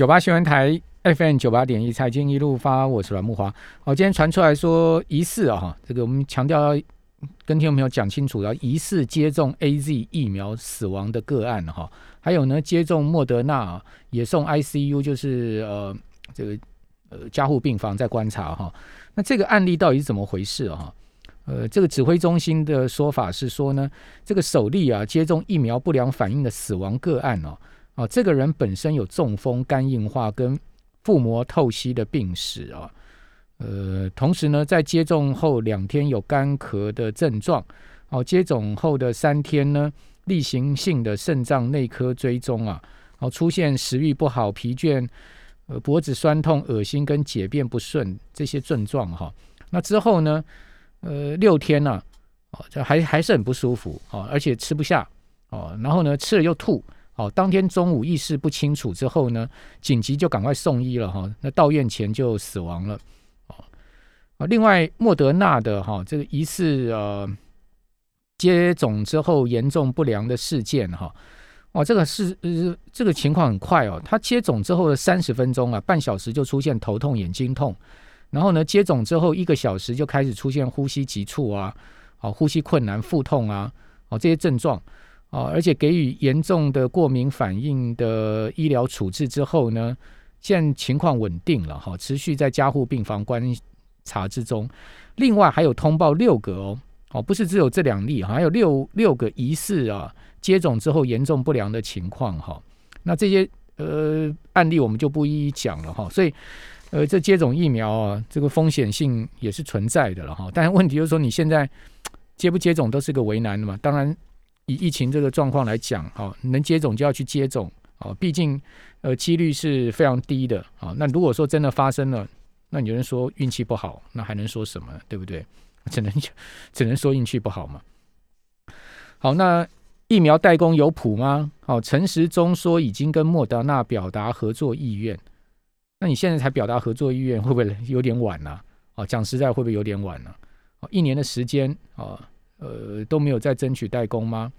九八新闻台 FM 九八点一财经一路发，我是阮木华。好，今天传出来说疑似啊，这个我们强调要跟听众朋友讲清楚，要疑似接种 A Z 疫苗死亡的个案哈，还有呢接种莫德纳也送 I C U，就是呃这个呃加护病房在观察哈。那这个案例到底是怎么回事啊？呃，这个指挥中心的说法是说呢，这个首例啊接种疫苗不良反应的死亡个案哦，哦，这个人本身有中风、肝硬化跟腹膜透析的病史啊，呃，同时呢，在接种后两天有干咳的症状，哦，接种后的三天呢，例行性的肾脏内科追踪啊，哦，出现食欲不好、疲倦、呃，脖子酸痛、恶心跟解便不顺这些症状哈，那之后呢？呃，六天呢，哦，这还还是很不舒服哦，而且吃不下哦，然后呢，吃了又吐哦，当天中午意识不清楚之后呢，紧急就赶快送医了哈，那到院前就死亡了哦，另外莫德纳的哈这个疑似呃接种之后严重不良的事件哈，哦，这个是呃这个情况很快哦，他接种之后的三十分钟啊，半小时就出现头痛、眼睛痛。然后呢，接种之后一个小时就开始出现呼吸急促啊，哦，呼吸困难、腹痛啊，哦，这些症状啊，而且给予严重的过敏反应的医疗处置之后呢，现在情况稳定了哈，持续在加护病房观察之中。另外还有通报六个哦，哦，不是只有这两例，还有六六个疑似啊接种之后严重不良的情况哈。那这些呃案例我们就不一一讲了哈，所以。呃，这接种疫苗啊，这个风险性也是存在的了哈。但是问题就是说，你现在接不接种都是个为难的嘛。当然，以疫情这个状况来讲，哈，能接种就要去接种啊。毕竟，呃，几率是非常低的啊。那如果说真的发生了，那你有人说运气不好，那还能说什么？对不对？只能只能说运气不好嘛。好，那疫苗代工有谱吗？好，陈时中说已经跟莫德纳表达合作意愿。那你现在才表达合作意愿，会不会有点晚呢？哦，讲实在，会不会有点晚呢？哦，一年的时间啊，呃，都没有再争取代工吗？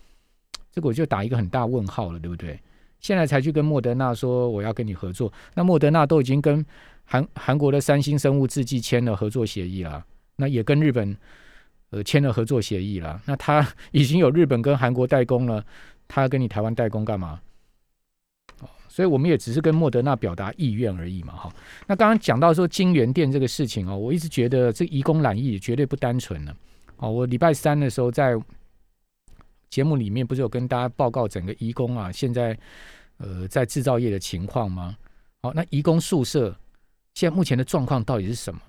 这个我就打一个很大问号了，对不对？现在才去跟莫德纳说我要跟你合作，那莫德纳都已经跟韩韩国的三星生物制剂签了合作协议了，那也跟日本呃签了合作协议了，那他 已经有日本跟韩国代工了，他跟你台湾代工干嘛？所以我们也只是跟莫德纳表达意愿而已嘛，哈。那刚刚讲到说金源店这个事情哦，我一直觉得这移工揽意绝对不单纯呢。哦，我礼拜三的时候在节目里面不是有跟大家报告整个移工啊，现在呃在制造业的情况吗？好，那移工宿舍现在目前的状况到底是什么？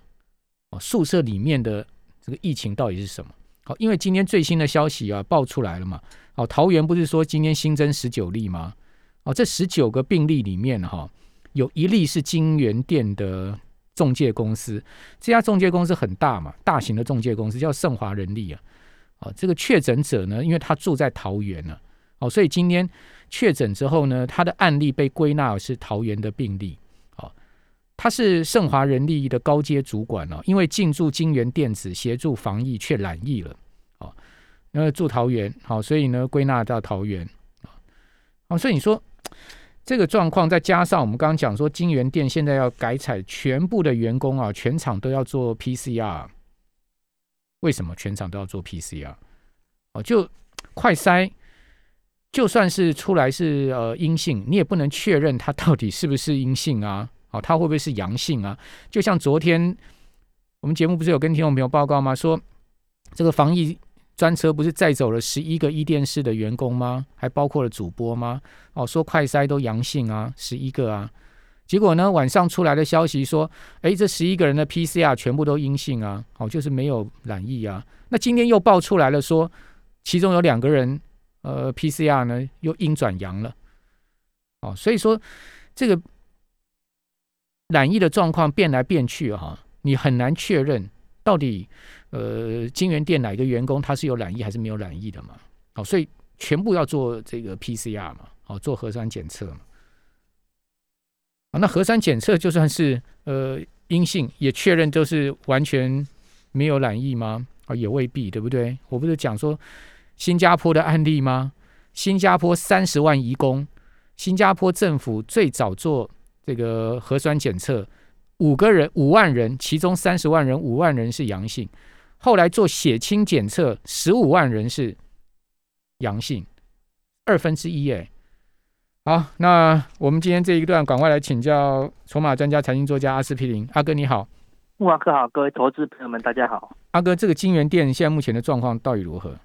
哦，宿舍里面的这个疫情到底是什么？好，因为今天最新的消息啊爆出来了嘛。哦，桃园不是说今天新增十九例吗？哦，这十九个病例里面哈，有一例是金源店的中介公司，这家中介公司很大嘛，大型的中介公司叫盛华人力啊。哦，这个确诊者呢，因为他住在桃园呢，哦，所以今天确诊之后呢，他的案例被归纳是桃园的病例。哦，他是盛华人力的高阶主管哦，因为进驻金源电子协助防疫却染疫了。哦，因为住桃园，好，所以呢归纳到桃园。哦，所以你说。这个状况再加上我们刚刚讲说，金源店现在要改采全部的员工啊，全场都要做 PCR。为什么全场都要做 PCR？哦，就快筛，就算是出来是呃阴性，你也不能确认他到底是不是阴性啊？哦，他会不会是阳性啊？就像昨天我们节目不是有跟听众朋友报告吗？说这个防疫。专车不是载走了十一个一电视的员工吗？还包括了主播吗？哦，说快筛都阳性啊，十一个啊。结果呢，晚上出来的消息说，哎，这十一个人的 PCR 全部都阴性啊，哦，就是没有染疫啊。那今天又爆出来了，说其中有两个人，呃，PCR 呢又阴转阳了。哦，所以说这个染疫的状况变来变去哈，你很难确认到底。呃，金源店哪一个员工他是有染疫还是没有染疫的嘛？好，所以全部要做这个 PCR 嘛，好，做核酸检测嘛。啊，那核酸检测就算是呃阴性，也确认就是完全没有染疫吗？啊，也未必，对不对？我不是讲说新加坡的案例吗？新加坡三十万移工，新加坡政府最早做这个核酸检测，五个人五万人，其中三十万人五万人是阳性，后来做血清检测，十五万人是阳性，二分之一哎。好，那我们今天这一段赶快来请教筹码专家、财经作家阿司匹林阿哥，你好。木华哥好，各位投资朋友们，大家好。阿哥，这个金源店现在目前的状况到底如何？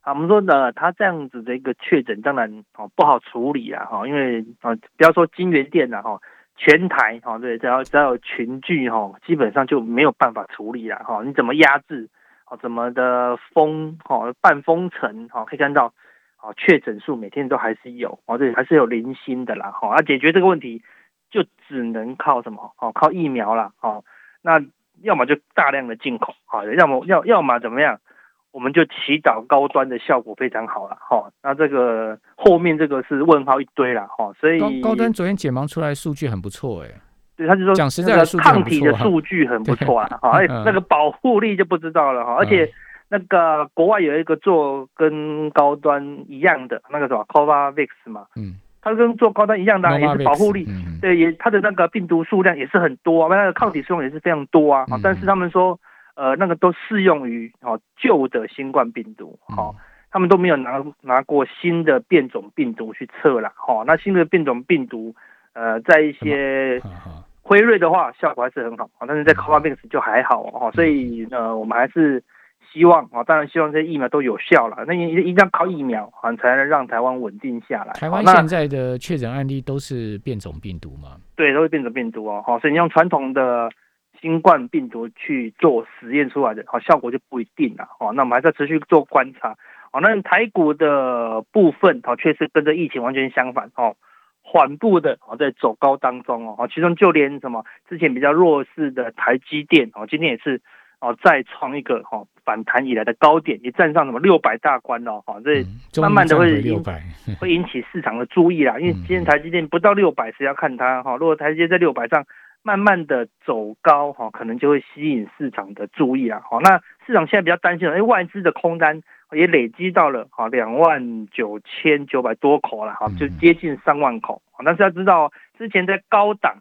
啊，我们说呢，他这样子的一个确诊，当然哦不好处理啊，哈，因为啊，不要说金源店了哈，全台哈，对，只要只要有群聚哈，基本上就没有办法处理了哈。你怎么压制？哦，怎么的封？哦，半封城？哈，可以看到，哦，确诊数每天都还是有，哦，这还是有零星的啦，哈。啊解决这个问题，就只能靠什么？哦，靠疫苗了，哦，那。要么就大量的进口，好，要么要要么怎么样，我们就祈祷高端的效果非常好了，哈。那这个后面这个是问号一堆了，哈。所以高端昨天解盲出来数据很不错，哎，对，他就说讲实在的，抗体的数据很不错啊，哈。哎，那个保护力就不知道了，哈。而且那个国外有一个做跟高端一样的那个什么 Covax 嘛，嗯。它跟做高端一样的，也是保护力，对，也它的那个病毒数量也是很多啊，那个抗体数量也是非常多啊。但是他们说，呃，那个都适用于哦旧的新冠病毒，哦，他们都没有拿拿过新的变种病毒去测了，哦。那新的变种病毒，呃，在一些辉瑞的话效果还是很好，但是在 Covax 就还好哦，所以呃，我们还是。希望啊，当然希望这些疫苗都有效了。那一一定要靠疫苗啊，才能让台湾稳定下来。台湾现在的确诊案例都是变种病毒吗？对，都是变种病毒哦。好，所以你用传统的新冠病毒去做实验出来的，好效果就不一定了。哦，那我们还在持续做观察。哦，那台股的部分，哦，确实跟着疫情完全相反。哦，缓步的哦，在走高当中哦。其中就连什么之前比较弱势的台积电，哦，今天也是。哦，再创一个哈反弹以来的高点，也站上什么六百大关了哈，这慢慢的会引会引起市场的注意啦。因为今天台积电不到六百，是要看它哈。如果台积电在六百上慢慢的走高哈，可能就会吸引市场的注意啊。好，那市场现在比较担心了，因为外资的空单也累积到了哈两万九千九百多口了哈，就接近三万口。但是要知道，之前在高档。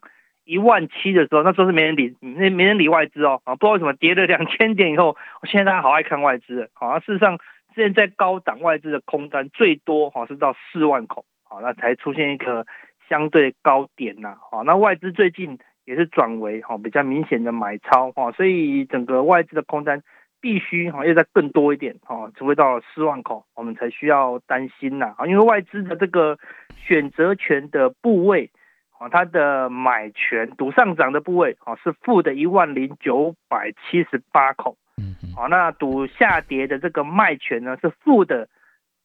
一万七的时候，那时候是没人理，没没人理外资哦，啊，不知道为什么跌了 两千点以后，现在大家好爱看外资，好，事实上现在高档外资的空单最多哈是到四万口，好，那才出现一个相对高点呐，好，那外资最近也是转为哈比较明显的买超哈，所以整个外资的空单必须哈要再更多一点哈，除非到四万口，我们才需要担心呐，啊，因为外资的这个选择权的部位。啊，它的买权赌上涨的部位啊是负的一万零九百七十八口，嗯嗯，好，那赌下跌的这个卖权呢是负的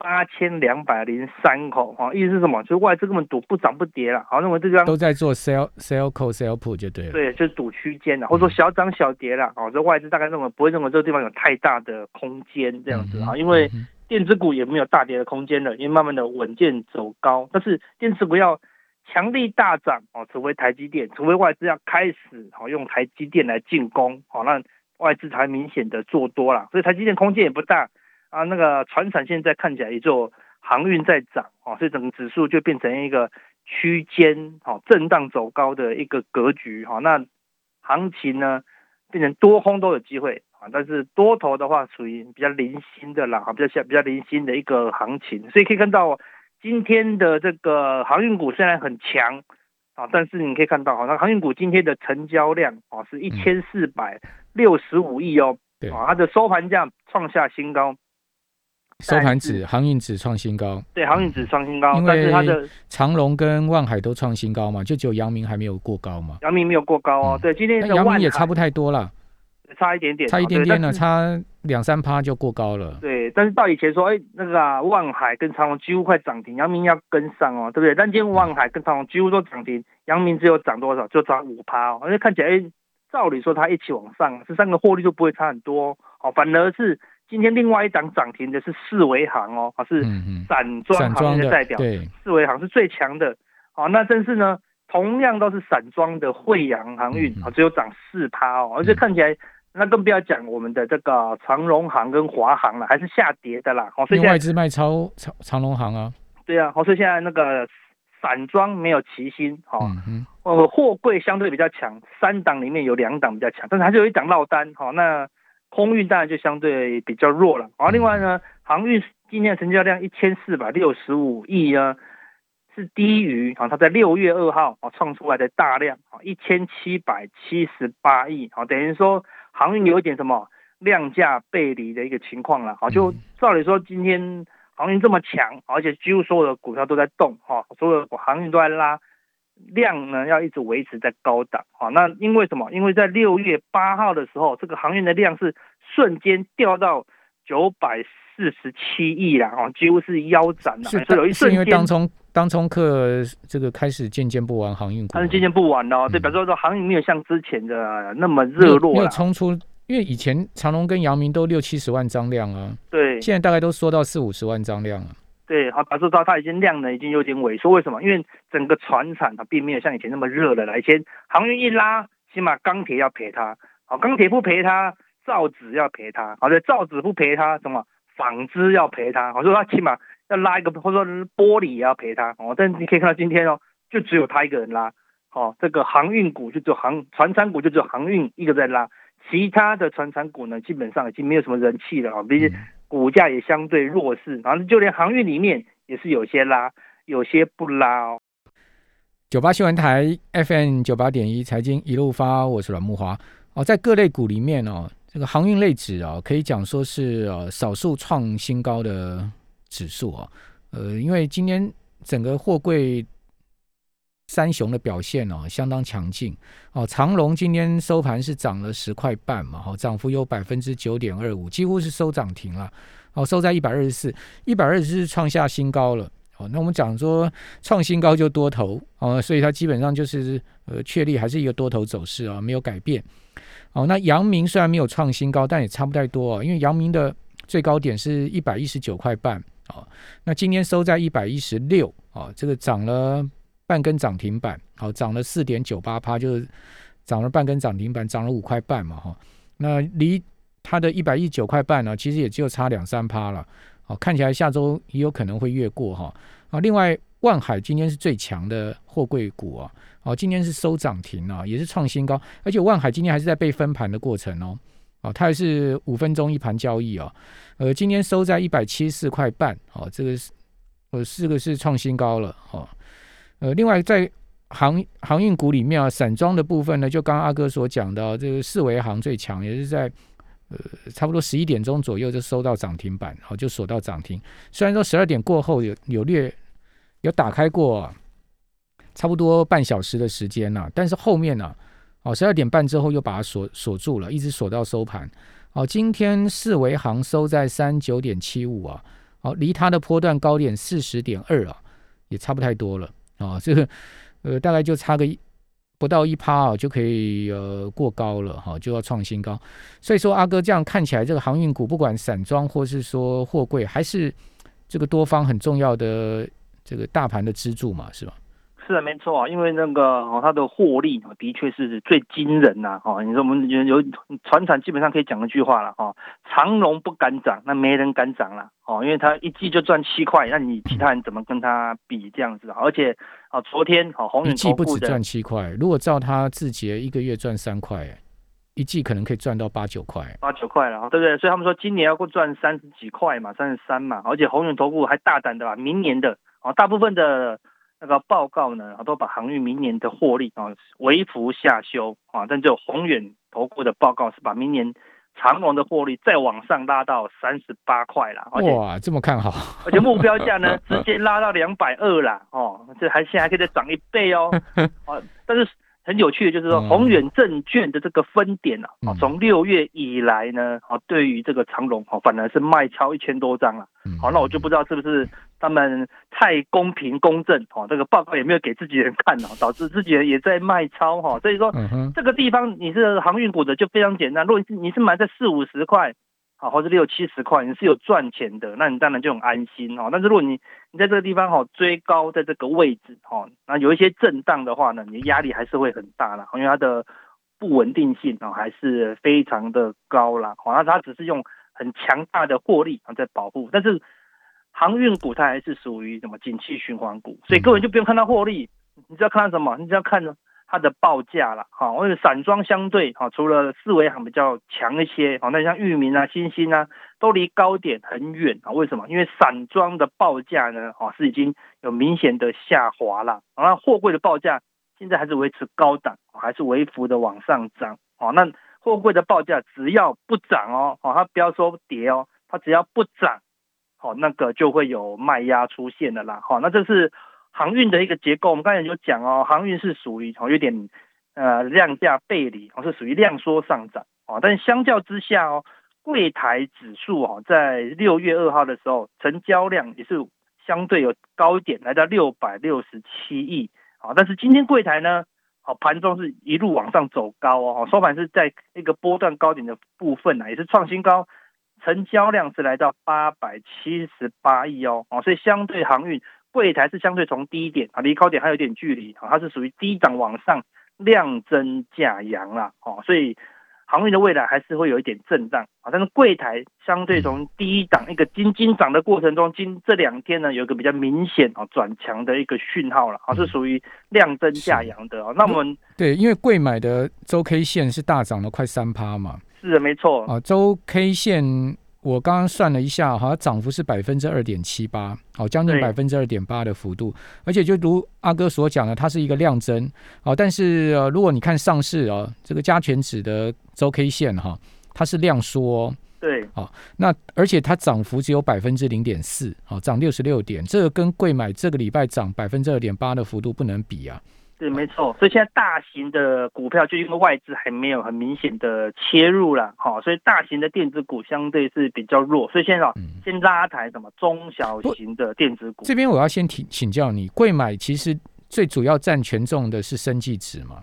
八千两百零三口，哈，意思是什么？就是外资根本赌不涨不跌了，好，认为这张都在做 sell sell call sell put 就对了，对，就是赌区间的，或者说小涨小跌了，哦，这外资大概认为不会认为这个地方有太大的空间这样子。啊，因为电子股也没有大跌的空间了，因为慢慢的稳健走高，但是电子股要。强力大涨哦，除非台积电，除非外资要开始哦用台积电来进攻哦，让外资才明显的做多了，所以台积电空间也不大啊。那个船产现在看起来也就航运在涨哦，所以整个指数就变成一个区间哦震荡走高的一个格局哈。那行情呢变成多空都有机会啊，但是多头的话属于比较零星的啦，比较像比较零星的一个行情，所以可以看到。今天的这个航运股虽然很强啊，但是你可以看到，好像航运股今天的成交量啊是一千四百六十五亿哦，啊，它的收盘价创下新高，收盘指航运指创新高，对，航运指创新高，但是它的长龙跟万海都创新高嘛，就只有阳明还没有过高嘛，阳明没有过高哦，对，今天阳明也差不太多了。差一点点，差一点点呢，差两三趴就过高了。对，但是到以前说，哎，那个啊，万海跟长隆几乎快涨停，阳明要跟上哦，对不对？但今天万海跟长隆几乎都涨停，阳明只有涨多少，就涨五趴哦。而且看起来，哎，照理说它一起往上，这三个获利就不会差很多哦。反而是今天另外一档涨停的是四维行哦，是散装行业的代表，对，四维行是最强的。好，那正是呢，同样都是散装的惠阳航运啊，只有涨四趴哦，而且看起来。那更不要讲我们的这个长荣行跟华航了，还是下跌的啦。哦，所以外资卖超长长荣行啊。对啊，哦，所以现在那个散装没有齐心，哈，呃，货柜相对比较强，三档里面有两档比较强，但是还是有一档落单，好，那空运当然就相对比较弱了，好，另外呢，航运今年成交量一千四百六十五亿呢，是低于啊，它在六月二号啊创出来的大量啊一千七百七十八亿，啊，等于说航运有一点什么量价背离的一个情况了，好，就照理说今天。航运这么强，而且几乎所有的股票都在动，哈，所有的航运都在拉，量呢要一直维持在高档，哈，那因为什么？因为在六月八号的时候，这个航运的量是瞬间掉到九百四十七亿啦，哦，几乎是腰斩了。是有一瞬间，因为当冲当冲客这个开始渐渐不玩航运股，它是渐渐不玩了，对，比如说说航运没有像之前的那么热络没有冲出。因为以前长隆跟阳明都六七十万张量啊，对，现在大概都缩到四五十万张量了。对，好，表示到它已经量呢已经有点萎缩。为什么？因为整个船产它并没有像以前那么热了。以前航运一拉，起码钢铁要赔它，好，钢铁不赔它，造纸要赔它，好，对，造纸不赔它，什么纺织要赔它，好，说它起码要拉一个，或者说玻璃也要赔它，哦，但你可以看到今天哦，就只有他一个人拉，好，这个航运股就只有航船产股就只有航运一个在拉。其他的船产股呢，基本上已经没有什么人气了啊，毕竟股价也相对弱势，然后就连航运里面也是有些拉，有些不拉哦。九八新闻台 FM 九八点一财经一路发，我是阮木华哦。在各类股里面哦，这个航运类指啊，可以讲说是呃少数创新高的指数啊，呃，因为今天整个货柜。三雄的表现哦，相当强劲哦。长隆今天收盘是涨了十块半嘛，哈，涨幅有百分之九点二五，几乎是收涨停了。哦，收在一百二十四，一百二十四创下新高了。哦，那我们讲说创新高就多头哦，所以它基本上就是呃确立还是一个多头走势啊，没有改变。哦，那阳明虽然没有创新高，但也差不太多啊，因为阳明的最高点是一百一十九块半哦，那今天收在一百一十六哦，这个涨了。半根涨停板，好，涨了四点九八趴，就是涨了半根涨停板，涨了五块半嘛，哈，那离它的一百一九块半呢，其实也只有差两三趴了，好，看起来下周也有可能会越过哈，啊，另外万海今天是最强的货柜股啊，哦，今天是收涨停啊，也是创新高，而且万海今天还是在被分盘的过程哦，哦，它也是五分钟一盘交易啊，呃，今天收在一百七十四块半，哦，这个是呃四个是创新高了，哦。呃，另外在航航运股里面啊，散装的部分呢，就刚刚阿哥所讲的，这个四维航最强，也是在呃差不多十一点钟左右就收到涨停板，好就锁到涨停。虽然说十二点过后有有略有打开过，差不多半小时的时间呐，但是后面呢，哦十二点半之后又把它锁锁住了，一直锁到收盘。哦，今天四维航收在三九点七五啊，哦离它的波段高点四十点二啊，也差不太多了。啊，这个呃，大概就差个一不到一趴啊，就可以呃过高了哈，就要创新高。所以说，阿哥这样看起来，这个航运股不管散装或是说货柜，还是这个多方很重要的这个大盘的支柱嘛，是吧？是的，没错啊，因为那个哦，它的获利的确是最惊人呐，哈，你说我们有有船厂基本上可以讲一句话了，哈，长龙不敢涨，那没人敢涨了，哦，因为它一季就赚七块，那你其他人怎么跟他比这样子？而且啊，昨天好红一季不止赚七块，如果照他字节一个月赚三块，一季可能可以赚到八九块，八九块了，对不对？所以他们说今年要够赚三十几块嘛，三十三嘛，而且红远投顾还大胆的吧，明年的哦，大部分的。那个报告呢，都把航运明年的获利啊微幅下修啊，但只有宏远投顾的报告是把明年长隆的获利再往上拉到三十八块了。哇，这么看好！而且目标价呢，直接拉到两百二啦哦，这还现在还可以再涨一倍哦。啊，但是。很有趣的，就是说宏远证券的这个分点啊，从六月以来呢，啊，对于这个长隆哦，反而是卖超一千多张了。好，那我就不知道是不是他们太公平公正哦，这个报告也没有给自己人看哦，导致自己人也在卖超哈。所以说，这个地方你是航运股的就非常简单，如果你是你是买在四五十块。啊，或者六七十块，你是有赚钱的，那你当然就很安心哦。但是如果你你在这个地方哈追高，在这个位置哈，那有一些震荡的话呢，你压力还是会很大啦，因为它的不稳定性啊还是非常的高啦。好，那它只是用很强大的获利啊在保护，但是航运股它还是属于什么景气循环股，所以各位就不用看它获利，你只要看它什么，你只要看它的报价了，哈，或者散装相对，哈，除了四维行比较强一些，好，那像域名啊、新星啊，都离高点很远啊。为什么？因为散装的报价呢，哈，是已经有明显的下滑了，然后货柜的报价现在还是维持高档，还是微幅的往上涨，哦，那货柜的报价只要不涨哦，哦，它不要说跌哦，它只要不涨，好，那个就会有卖压出现的啦，好，那这是。航运的一个结构，我们刚才有讲哦，航运是属于哦有点呃量价背离哦，是属于量缩上涨哦，但相较之下哦，柜台指数哦在六月二号的时候，成交量也是相对有高一点，来到六百六十七亿啊，但是今天柜台呢，哦盘中是一路往上走高哦，收盘是在一个波段高点的部分呢，也是创新高，成交量是来到八百七十八亿哦，哦，所以相对航运。柜台是相对从低点啊，离高点还有点距离啊，它是属于低档往上量增价扬啦，哦，所以航运的未来还是会有一点震荡啊，但是柜台相对从低档一个金金涨的过程中，今这两天呢有一个比较明显啊转强的一个讯号了啊，是属于量增价扬的哦。那我们对，因为贵买的周 K 线是大涨了快三趴嘛，是的，没错啊，周 K 线。我刚刚算了一下，好像涨幅是百分之二点七八，好，将近百分之二点八的幅度。而且就如阿哥所讲的，它是一个量增，好，但是呃，如果你看上市啊，这个加权指的周 K 线哈，它是量缩，对，好，那而且它涨幅只有百分之零点四，好，涨六十六点，这个跟贵买这个礼拜涨百分之二点八的幅度不能比啊。对，没错，所以现在大型的股票就因为外资还没有很明显的切入了，哈，所以大型的电子股相对是比较弱，所以现在先拉抬什么中小型的电子股。这边我要先请请教你，贵买其实最主要占权重的是生技指吗？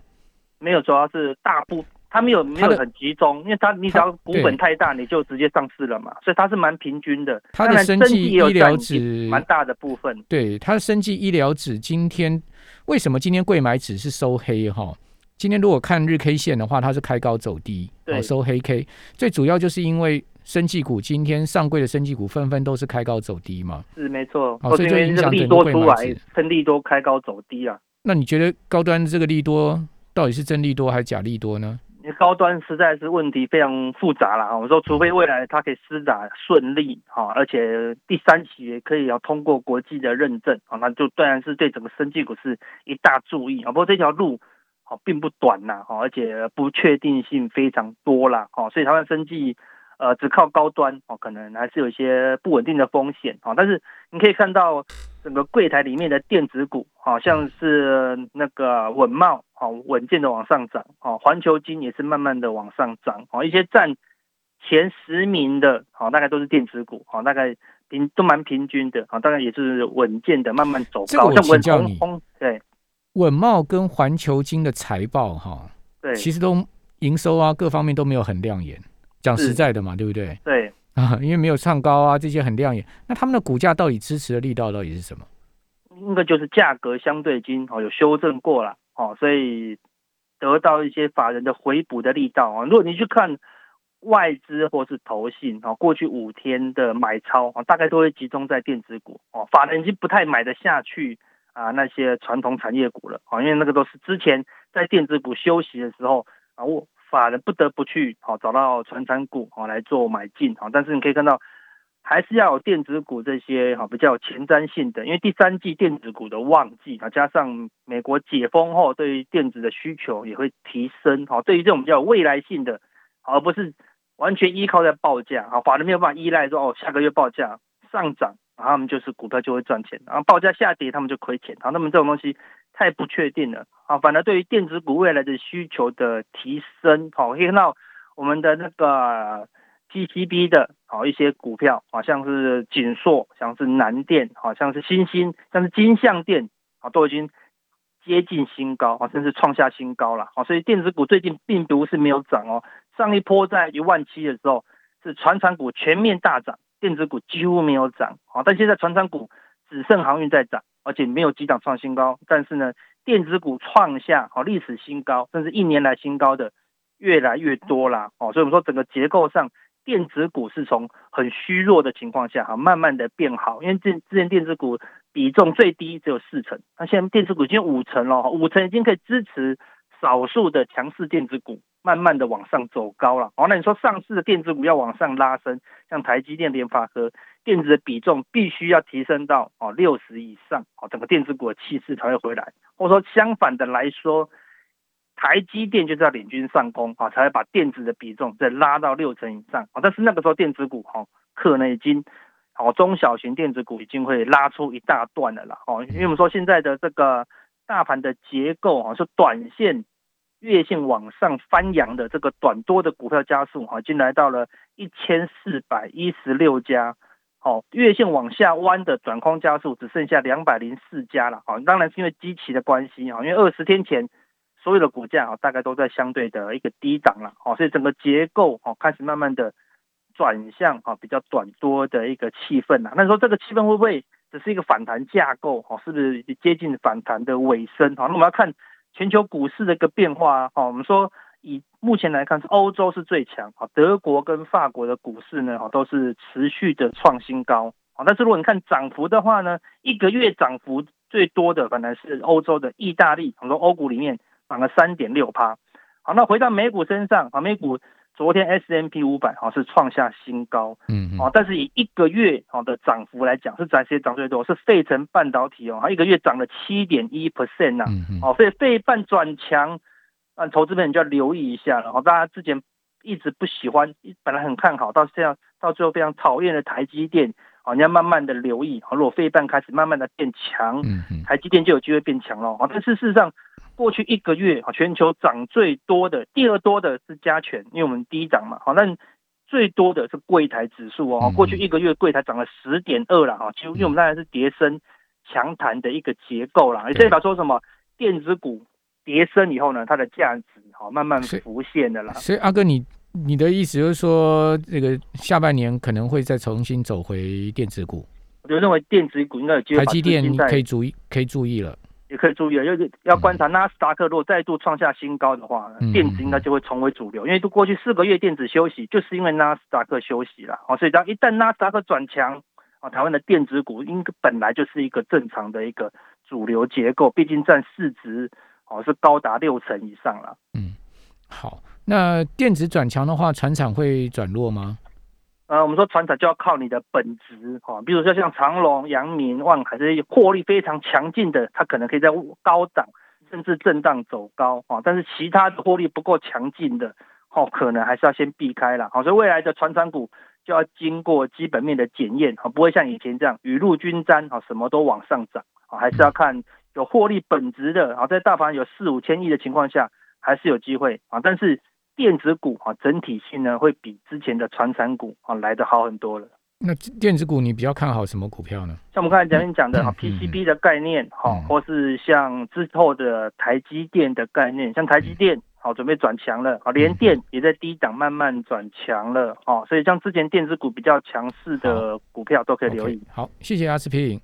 没有，主要是大部它没有没有很集中，因为它你只要股本太大，你就直接上市了嘛，所以它是蛮平均的。它的生技医疗指蛮大的部分，对，它的生技医疗指今天。为什么今天贵买指是收黑哈？今天如果看日 K 线的话，它是开高走低，哦，收黑 K。最主要就是因为生技股今天上柜的生技股纷纷都是开高走低嘛，是没错。所以就影响利多出来，趁利多开高走低啊。那你觉得高端这个利多到底是真利多还是假利多呢？高端实在是问题非常复杂了，我们说除非未来它可以施打顺利哈，而且第三期也可以要通过国际的认证啊，那就当然是对整个生技股是一大注意啊。不过这条路好并不短呐哈，而且不确定性非常多啦哈，所以他们生技呃只靠高端哦，可能还是有一些不稳定的风险啊。但是你可以看到整个柜台里面的电子股，好像是那个稳茂。哦，稳健的往上涨，哦，环球金也是慢慢的往上涨，哦，一些占前十名的，好，大概都是电子股，好，大概平都蛮平均的，好，大概也是稳健的慢慢走高。像稳教你，对，稳茂跟环球金的财报，哈，对，其实都营收啊各方面都没有很亮眼，讲实在的嘛，对不对？对，啊，因为没有唱高啊，这些很亮眼，那他们的股价到底支持的力道到底是什么？应该就是价格相对金，哦，有修正过了。哦，所以得到一些法人的回补的力道啊。如果你去看外资或是投信啊，过去五天的买超啊，大概都会集中在电子股哦。法人已经不太买得下去啊那些传统产业股了啊，因为那个都是之前在电子股休息的时候啊，我法人不得不去好找到传产股啊来做买进啊。但是你可以看到。还是要有电子股这些哈比较前瞻性的，因为第三季电子股的旺季啊，加上美国解封后对于电子的需求也会提升哈。对于这种比较有未来性的，而不是完全依靠在报价啊，法人没有办法依赖说哦下个月报价上涨，然后他们就是股票就会赚钱，然后报价下跌他们就亏钱好。那么这种东西太不确定了啊。反而对于电子股未来的需求的提升，好可以看到我们的那个。GCB 的好一些股票，好像是锦硕，像是南电，好像是新兴，像是金相电，啊，都已经接近新高，啊，甚至创下新高了，好，所以电子股最近并不是没有涨哦，上一波在一万七的时候，是船厂股全面大涨，电子股几乎没有涨，好，但现在船厂股只剩航运在涨，而且没有几档创新高，但是呢，电子股创下好历史新高，甚至一年来新高的越来越多啦，哦，所以我们说整个结构上。电子股是从很虚弱的情况下哈，慢慢的变好，因为之之前电子股比重最低只有四成，那现在电子股已经五成了，五成已经可以支持少数的强势电子股慢慢的往上走高了。哦，那你说上市的电子股要往上拉升，像台积电、联发科，电子的比重必须要提升到哦六十以上，哦，整个电子股的气势才会回来。或者说相反的来说。台积电就是要领军上攻啊，才会把电子的比重再拉到六成以上啊。但是那个时候电子股哈，可能已经哦中小型电子股已经会拉出一大段的了哦。因为我们说现在的这个大盘的结构啊，是短线、月线往上翻扬的这个短多的股票加速哈，已经来到了一千四百一十六家。哦，月线往下弯的转空加速只剩下两百零四家了啊。当然是因为基期的关系啊，因为二十天前。所有的股价啊，大概都在相对的一个低档了，哦，所以整个结构哦开始慢慢的转向啊，比较短多的一个气氛呐。那说这个气氛会不会是一个反弹架构？哦，是不是接近反弹的尾声？好，那我们要看全球股市的一个变化啊。我们说以目前来看，是欧洲是最强啊，德国跟法国的股市呢，哈，都是持续的创新高啊。但是如果你看涨幅的话呢，一个月涨幅最多的反而是欧洲的意大利，很多欧股里面。涨了三点六趴，好，那回到美股身上啊，美股昨天 S M P 五百好是创下新高，嗯，哦，但是以一个月好的涨幅来讲，是暂时涨最多，是费城半导体哦，它一个月涨了七点一 percent 呐，哦，所以费半转强，啊，投资人就要留意一下了，哦，大家之前一直不喜欢，本来很看好，到这样到最后非常讨厌的台积电。哦，你要慢慢的留意，好，如果费半开始慢慢的变强，嗯台积电就有机会变强了。啊，但是事实上，过去一个月啊，全球涨最多的，第二多的是加权，因为我们第一涨嘛，好，那最多的是柜台指数哦，过去一个月柜台涨了十点二了，哈，其实因为我们当然是叠升强弹的一个结构啦，也代表说什么，电子股叠升以后呢，它的价值好慢慢浮现的啦。所以阿哥你。你的意思就是说，这个下半年可能会再重新走回电子股。我就认为电子股应该有机会。台积电可以注意，可以注意了，也可以注意了。要要观察纳斯达克，如果再度创下新高的话，电子应该就会重回主流。因为都过去四个月电子休息，就是因为纳斯达克休息了。哦，所以当一旦纳斯达克转强，啊，台湾的电子股应该本来就是一个正常的一个主流结构，毕竟占市值哦是高达六成以上了。嗯，好。那电子转强的话，船厂会转弱吗？呃，我们说船长就要靠你的本质哈，比如说像长隆、阳明、万海这些获利非常强劲的，它可能可以在高涨甚至震荡走高啊。但是其他的获利不够强劲的，哦，可能还是要先避开了。好，所以未来的船长股就要经过基本面的检验啊，不会像以前这样雨露均沾啊，什么都往上涨啊，还是要看有获利本质的啊，在大盘有四五千亿的情况下，还是有机会啊，但是。电子股啊，整体性呢会比之前的传产股啊来的好很多了。那电子股你比较看好什么股票呢？像我们刚才前面讲的哈，PCB 的概念哈，或是像之后的台积电的概念，像台积电好准备转强了，好联电也在低档慢慢转强了哦，所以像之前电子股比较强势的股票都可以留意。好，谢谢阿司匹林。